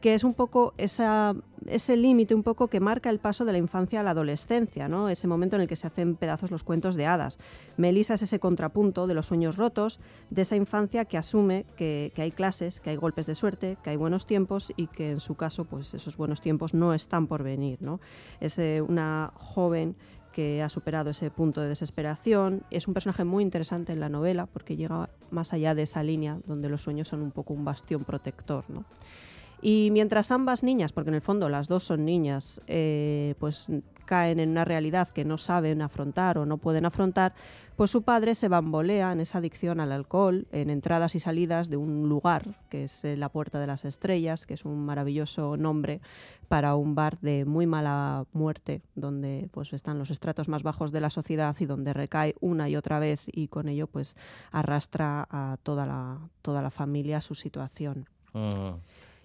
que es un poco esa, ese límite un poco que marca el paso de la infancia a la adolescencia, ¿no? ese momento en el que se hacen pedazos los cuentos de hadas. Melissa es ese contrapunto de los sueños rotos, de esa infancia que asume que, que hay clases, que hay golpes de suerte, que hay buenos tiempos y que en su caso pues esos buenos tiempos no están por venir. ¿no? Es eh, una joven que ha superado ese punto de desesperación. Es un personaje muy interesante en la novela porque llega más allá de esa línea donde los sueños son un poco un bastión protector. ¿no? Y mientras ambas niñas, porque en el fondo las dos son niñas, eh, pues caen en una realidad que no saben afrontar o no pueden afrontar, pues su padre se bambolea en esa adicción al alcohol, en entradas y salidas de un lugar, que es eh, la Puerta de las Estrellas, que es un maravilloso nombre para un bar de muy mala muerte, donde pues están los estratos más bajos de la sociedad y donde recae una y otra vez y con ello pues arrastra a toda la, toda la familia su situación. Mm.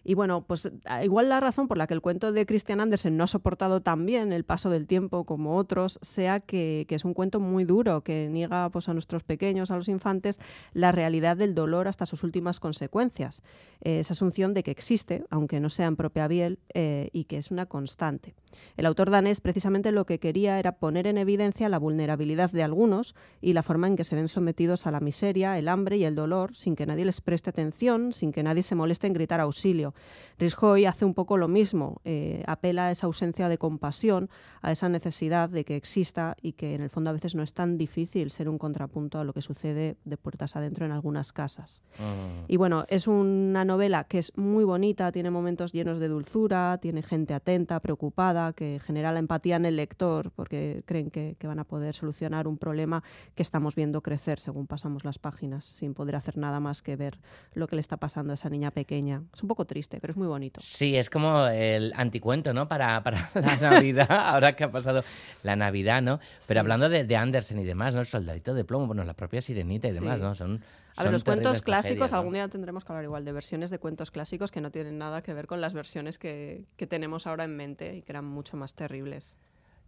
Y bueno, pues a- igual la razón por la que el cuento de Christian Andersen no ha soportado tan bien el paso del tiempo como otros, sea que, que es un cuento muy duro, que niega pues, a nuestros pequeños, a los infantes, la realidad del dolor hasta sus últimas consecuencias. Eh, esa asunción de que existe, aunque no sea en propia piel, eh, y que es una constante. El autor danés precisamente lo que quería era poner en evidencia la vulnerabilidad de algunos y la forma en que se ven sometidos a la miseria, el hambre y el dolor sin que nadie les preste atención, sin que nadie se moleste en gritar auxilio. Rishoy hace un poco lo mismo, eh, apela a esa ausencia de compasión, a esa necesidad de que exista y que en el fondo a veces no es tan difícil ser un contrapunto a lo que sucede de puertas adentro en algunas casas. Mm. Y bueno, es una novela que es muy bonita, tiene momentos llenos de dulzura, tiene gente atenta, preocupada, que genera la empatía en el lector porque creen que, que van a poder solucionar un problema que estamos viendo crecer según pasamos las páginas, sin poder hacer nada más que ver lo que le está pasando a esa niña pequeña. Es un poco triste, pero es muy bonito. Sí, es como el anticuento, ¿no? Para, para la Navidad, ahora que ha pasado la Navidad, ¿no? Pero Sí. hablando de, de Andersen y demás, ¿no? El soldadito de plomo, bueno, la propia sirenita y demás, Sí. ¿no? Son, A ver, los cuentos clásicos, ¿no? algún día tendremos que hablar igual de versiones de cuentos clásicos que no tienen nada que ver con las versiones que, que tenemos ahora en mente y que eran mucho más terribles.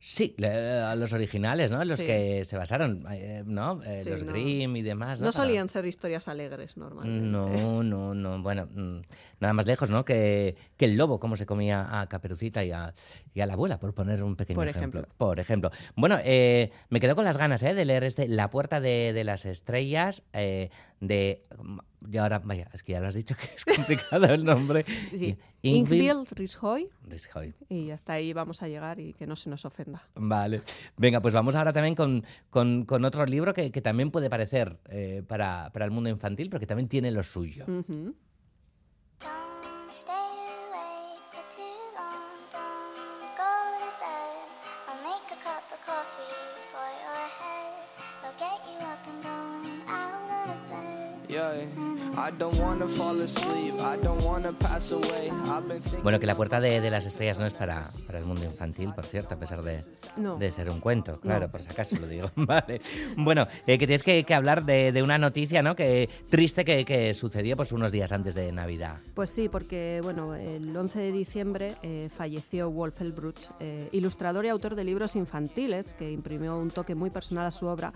Sí, le- los originales, ¿no? Los Sí. que se basaron, eh, ¿no? Eh, Sí, los no. Grimm y demás, ¿no? No solían ser historias alegres normalmente. No, no, no. Bueno, mm, nada más lejos, ¿no? Que, que el lobo, cómo se comía a Caperucita y a, y a la abuela, por poner un pequeño Por ejemplo. ejemplo. Por ejemplo. Bueno, eh, me quedo con las ganas ¿eh? de leer este La Puerta de, de las Estrellas eh, de... Y ahora, vaya, es que ya lo has dicho que es complicado el nombre. Sí. Ingvild Rishoy. Rishoy. Y hasta ahí vamos a llegar y que no se nos ofenda. Vale. Venga, pues vamos ahora también con, con- con otro libro que, que también puede parecer eh, para, para el mundo infantil, pero que también tiene lo suyo. Ujú. Stay awake for too long, don't go to bed. I'll make a cup of coffee for your head. I'll get you up and going out of bed. Yeah, I don't wanna fall asleep. I don't wanna pass away. I've been thinking. Bueno, que la puerta de, de las estrellas no es para, para el mundo infantil, por cierto, a pesar de, No. de ser un cuento, claro, No. por si acaso lo digo. vale. Bueno, eh, que tienes que, que hablar de, de una noticia, ¿no? Que triste que, que sucedió pues unos días antes de Navidad. Pues sí, porque bueno, el 11 de diciembre eh, falleció Wolf Elbruch, eh, ilustrador y autor de libros infantiles, que imprimió un toque muy personal a su obra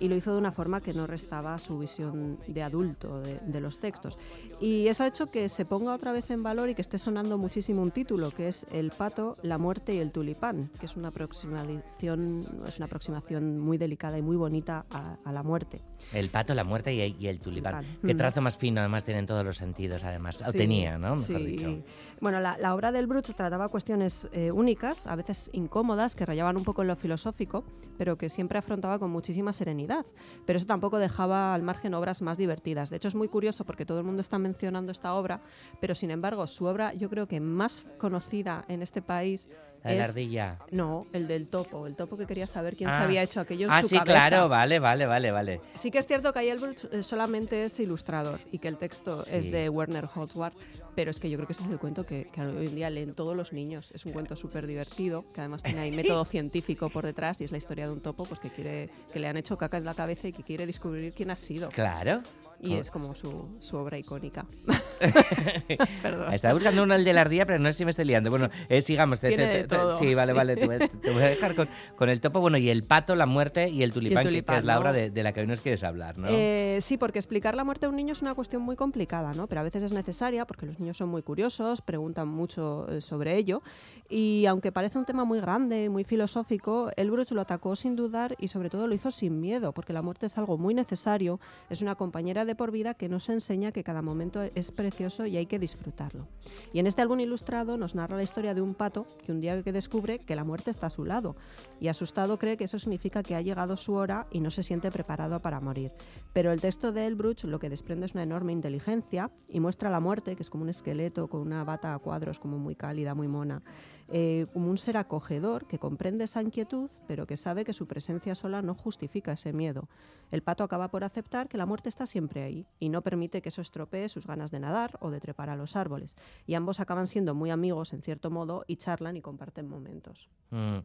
y lo hizo de una forma que no restaba su visión de adulto de, de los textos. Y eso ha hecho que se ponga otra vez en valor y que esté sonando muchísimo un título, que es El pato, la muerte y el tulipán, que es una aproximación, es una aproximación muy delicada y muy bonita a, a la muerte. El pato, la muerte y, y el tulipán. Qué Mm. trazo más fino, además, tienen todos los sentidos, además. O Sí, tenía, ¿no? Mejor sí. dicho. Bueno, la, la obra del Bruch trataba cuestiones eh, únicas, a veces incómodas, que rayaban un poco en lo filosófico, pero que siempre afrontaba con muchísima serenidad. Pero eso tampoco dejaba al margen obras más divertidas. De hecho, es muy curioso porque todo el mundo está mencionando esta obra, pero sin embargo, su obra yo creo que más conocida en este país La de la es- ardilla. No, el del topo, el topo que quería saber quién se Ah. había hecho aquello en Ah, su sí, cabeza. claro, vale, vale, vale, vale. Sí que es cierto que ahí el Bruch, eh, solamente es ilustrador y que el texto Sí. es de Werner Holzwart, pero es que yo creo que ese es el cuento que, que hoy en día leen todos los niños. Es un cuento súper divertido, que además tiene ahí método científico por detrás y es la historia de un topo pues que quiere que le han hecho caca en la cabeza y que quiere descubrir quién ha sido. Claro. Y Oh. es como su, su obra icónica. Perdón. Estaba buscando de la ardilla, pero no sé si me estoy liando. Bueno, eh, sigamos. te- te- te- sí, vale, sí. vale. Te voy, a- dejar con, con el topo, bueno, y el pato, la muerte y el tulipán, que- tulipán, es la obra de, de la que hoy nos quieres hablar, ¿no? Eh, sí, porque explicar la muerte de un niño es una cuestión muy complicada, ¿no? Pero a veces es necesaria porque los niños son muy curiosos, preguntan mucho eh, sobre ello. Y aunque parece un tema muy grande, muy filosófico, Elbruch lo atacó sin dudar y sobre todo lo hizo sin miedo, porque la muerte es algo muy necesario, es una compañera de por vida que nos enseña que cada momento es precioso y hay que disfrutarlo. Y en este álbum ilustrado nos narra la historia de un pato que un día que descubre que la muerte está a su lado y asustado cree que eso significa que ha llegado su hora y no se siente preparado para morir. Pero el texto de Elbruch lo que desprende es una enorme inteligencia y muestra la muerte, que es como un esqueleto con una bata a cuadros como muy cálida, muy mona. eh, como un ser acogedor que comprende esa inquietud, pero que sabe que su presencia sola no justifica ese miedo. El pato acaba por aceptar que la muerte está siempre ahí y no permite que eso estropee sus ganas de nadar o de trepar a los árboles. Y ambos acaban siendo muy amigos, en cierto modo, y charlan y comparten momentos. Mm.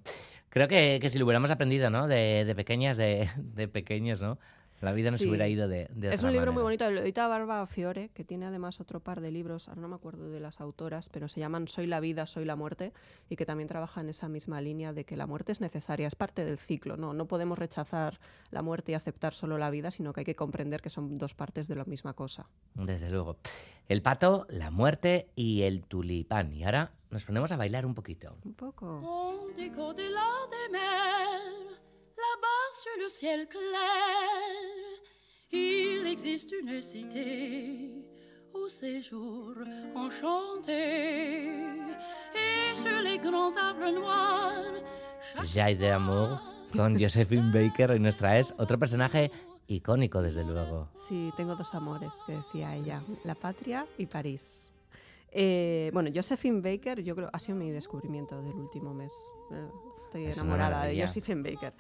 Creo que, que si lo hubiéramos aprendido, ¿no? De, pequeñas, de, de pequeños, ¿no? La vida nos Sí. hubiera ido de, de Es otra un libro manera. muy bonito, lo edita Barba Fiore, que tiene además otro par de libros, ahora no me acuerdo de las autoras, pero se llaman Soy la vida, soy la muerte, y que también trabaja en esa misma línea de que la muerte es necesaria, es parte del ciclo, no, no podemos rechazar la muerte y aceptar solo la vida, sino que hay que comprender que son dos partes de la misma cosa. Desde luego. El pato, la muerte y el tulipán. Y ahora nos ponemos a bailar un poquito. Un poco. Là-bas sur le ciel clair, il existe une cité au séjour enchanté. Et sur les grands arbres noirs, Jai de Amour con Josephine Baker. Hoy nos traes otro personaje icónico, desde luego. Sí, tengo dos amores, que decía ella, la patria y París. Eh, bueno, Josephine Baker, yo creo, ha sido mi descubrimiento del último mes. Eh, Estoy Es enamorada de. Josephine Baker.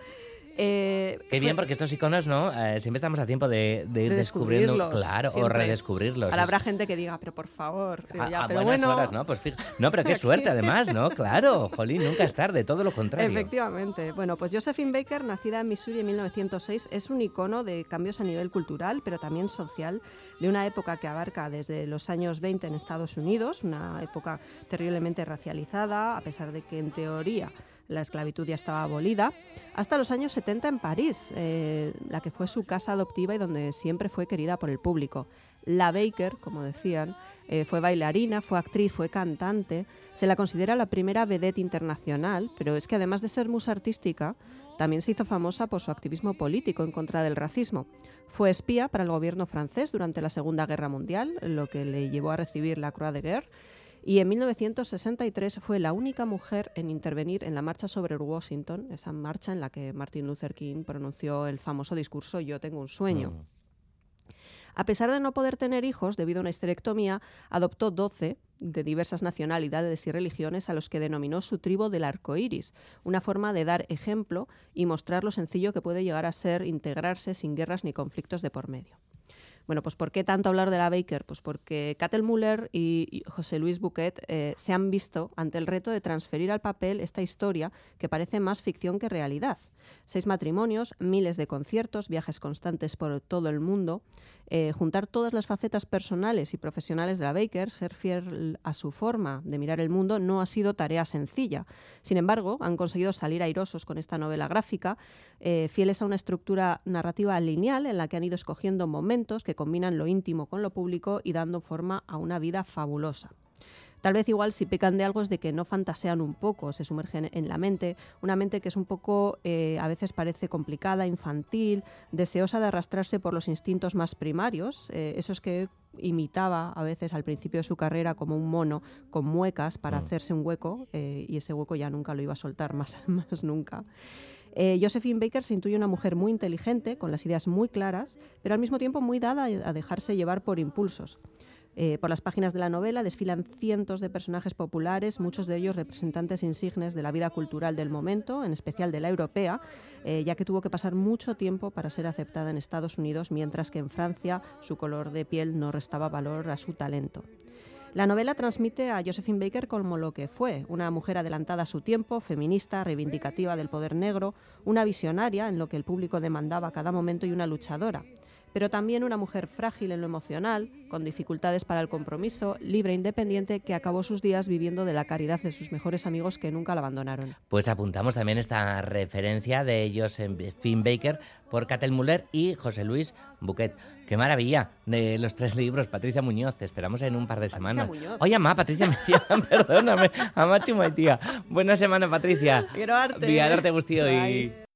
Eh, Qué bien, porque estos iconos, ¿no? Eh, siempre estamos a tiempo de, de ir de descubriendo, claro, o redescubrirlos. Ahora Es- habrá gente que diga, pero por favor. Digo, a, ya, a pero buenas bueno, horas, ¿no? Pues No, pero qué suerte, además, ¿no? Claro, jolín, nunca es tarde, todo lo contrario. Efectivamente. Bueno, pues Josephine Baker, nacida en Missouri en 1906, es un icono de cambios a nivel cultural, pero también social, de una época que abarca desde los años 20 en Estados Unidos, una época terriblemente racializada, a pesar de que en teoría la esclavitud ya estaba abolida, hasta los años 70 en París, eh, la que fue su casa adoptiva y donde siempre fue querida por el público. La Baker, como decían, eh, fue bailarina, fue actriz, fue cantante. Se la considera la primera vedette internacional, pero es que además de ser musa artística, también se hizo famosa por su activismo político en contra del racismo. Fue espía para el gobierno francés durante la Segunda Guerra Mundial, lo que le llevó a recibir la Croix de Guerre. Y en 1963 fue la única mujer en intervenir en la marcha sobre Washington, esa marcha en la que Martin Luther King pronunció el famoso discurso Yo tengo un sueño. Mm. A pesar de no poder tener hijos debido a una histerectomía, adoptó 12 de diversas nacionalidades y religiones a los que denominó su tribu del arco iris, una forma de dar ejemplo y mostrar lo sencillo que puede llegar a ser integrarse sin guerras ni conflictos de por medio. Bueno, pues ¿por qué tanto hablar de la Baker? Pues porque Catel Muller y José Luis Bouquet eh, se han visto ante el reto de transferir al papel esta historia que parece más ficción que realidad. Seis matrimonios, miles de conciertos, viajes constantes por todo el mundo, eh, juntar todas las facetas personales y profesionales de la Baker, ser fiel a su forma de mirar el mundo, no ha sido tarea sencilla. Sin embargo, han conseguido salir airosos con esta novela gráfica, eh, fieles a una estructura narrativa lineal en la que han ido escogiendo momentos que combinan lo íntimo con lo público y dando forma a una vida fabulosa. Tal vez igual si pecan de algo es de que no fantasean un poco, se sumergen en la mente, una mente que es un poco, eh, a veces parece complicada, infantil, deseosa de arrastrarse por los instintos más primarios, eh, esos que imitaba a veces al principio de su carrera como un mono con muecas para Mm. hacerse un hueco eh, y ese hueco ya nunca lo iba a soltar más, más nunca. Eh, Josephine Baker se intuye una mujer muy inteligente, con las ideas muy claras, pero al mismo tiempo muy dada a dejarse llevar por impulsos. Eh, por las páginas de la novela desfilan cientos de personajes populares, muchos de ellos representantes insignes de la vida cultural del momento, en especial de la europea, eh, ya que tuvo que pasar mucho tiempo para ser aceptada en Estados Unidos, mientras que en Francia su color de piel no restaba valor a su talento. La novela transmite a Josephine Baker como lo que fue, una mujer adelantada a su tiempo, feminista, reivindicativa del poder negro, una visionaria en lo que el público demandaba a cada momento y una luchadora pero también una mujer frágil en lo emocional, con dificultades para el compromiso, libre e independiente, que acabó sus días viviendo de la caridad de sus mejores amigos que nunca la abandonaron. Pues apuntamos también esta referencia de Josephine Baker por Catel Muller y José Luis Buquet. ¡Qué maravilla! De los tres libros, Patricia Muñoz, te esperamos en un par de semanas. Muñoz. Oye, ama, Patricia Muñoz, perdóname, ama Chumaitía. Buena semana, Patricia. Quiero arte. Biadarte guztioi. Bai.